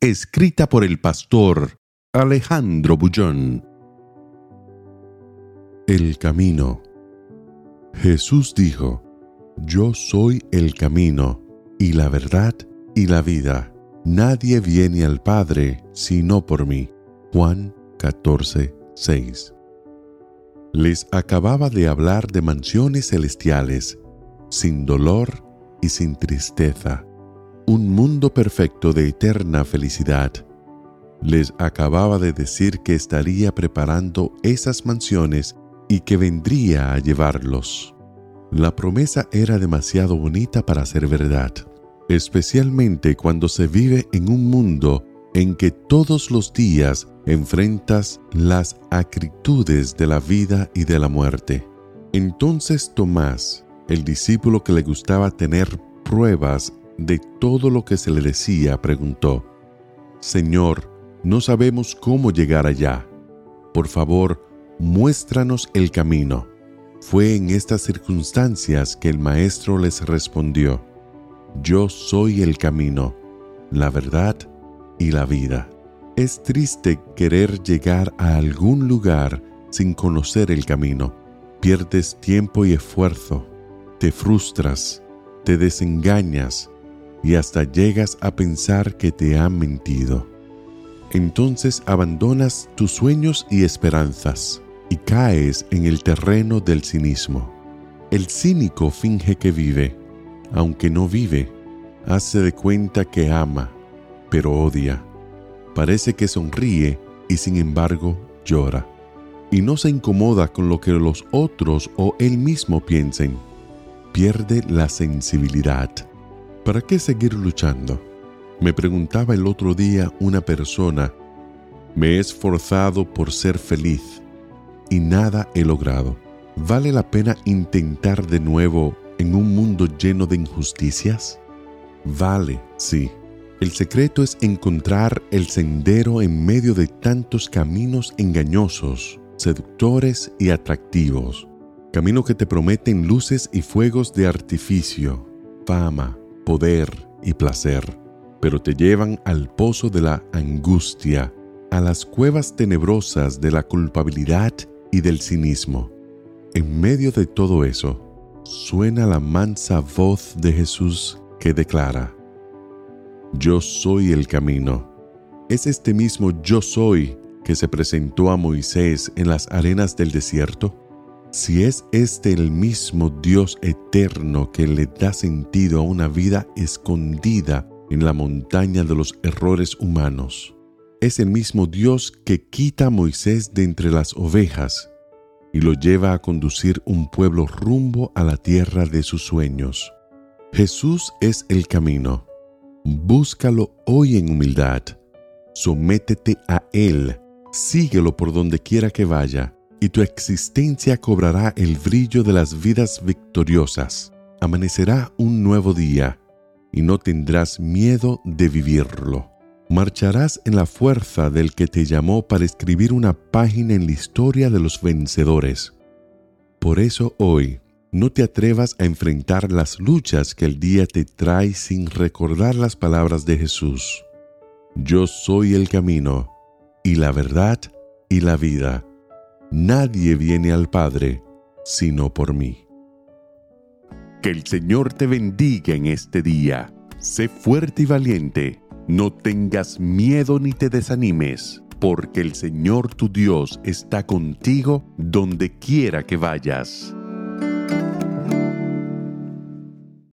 Escrita por el pastor Alejandro Bullón. El camino. Jesús dijo, Yo soy el camino, y la verdad, y la vida. Nadie viene al Padre sino por mí. Juan 14, 6. Les acababa de hablar de mansiones celestiales, sin dolor y sin tristeza un mundo perfecto de eterna felicidad. Les acababa de decir que estaría preparando esas mansiones y que vendría a llevarlos. La promesa era demasiado bonita para ser verdad, especialmente cuando se vive en un mundo en que todos los días enfrentas las acritudes de la vida y de la muerte. Entonces Tomás, el discípulo que le gustaba tener pruebas de todo lo que se le decía, preguntó, Señor, no sabemos cómo llegar allá. Por favor, muéstranos el camino. Fue en estas circunstancias que el Maestro les respondió, Yo soy el camino, la verdad y la vida. Es triste querer llegar a algún lugar sin conocer el camino. Pierdes tiempo y esfuerzo, te frustras, te desengañas y hasta llegas a pensar que te han mentido. Entonces abandonas tus sueños y esperanzas y caes en el terreno del cinismo. El cínico finge que vive, aunque no vive, hace de cuenta que ama, pero odia. Parece que sonríe y sin embargo llora. Y no se incomoda con lo que los otros o él mismo piensen. Pierde la sensibilidad. ¿Para qué seguir luchando? Me preguntaba el otro día una persona, me he esforzado por ser feliz y nada he logrado. ¿Vale la pena intentar de nuevo en un mundo lleno de injusticias? Vale, sí. El secreto es encontrar el sendero en medio de tantos caminos engañosos, seductores y atractivos. Caminos que te prometen luces y fuegos de artificio, fama, poder y placer, pero te llevan al pozo de la angustia, a las cuevas tenebrosas de la culpabilidad y del cinismo. En medio de todo eso, suena la mansa voz de Jesús que declara, Yo soy el camino. Es este mismo yo soy que se presentó a Moisés en las arenas del desierto si es este el mismo Dios eterno que le da sentido a una vida escondida en la montaña de los errores humanos, es el mismo Dios que quita a Moisés de entre las ovejas y lo lleva a conducir un pueblo rumbo a la tierra de sus sueños. Jesús es el camino. Búscalo hoy en humildad. Sométete a Él. Síguelo por donde quiera que vaya y tu existencia cobrará el brillo de las vidas victoriosas. Amanecerá un nuevo día y no tendrás miedo de vivirlo. Marcharás en la fuerza del que te llamó para escribir una página en la historia de los vencedores. Por eso hoy, no te atrevas a enfrentar las luchas que el día te trae sin recordar las palabras de Jesús. Yo soy el camino, y la verdad, y la vida. Nadie viene al Padre sino por mí. Que el Señor te bendiga en este día. Sé fuerte y valiente. No tengas miedo ni te desanimes, porque el Señor tu Dios está contigo donde quiera que vayas.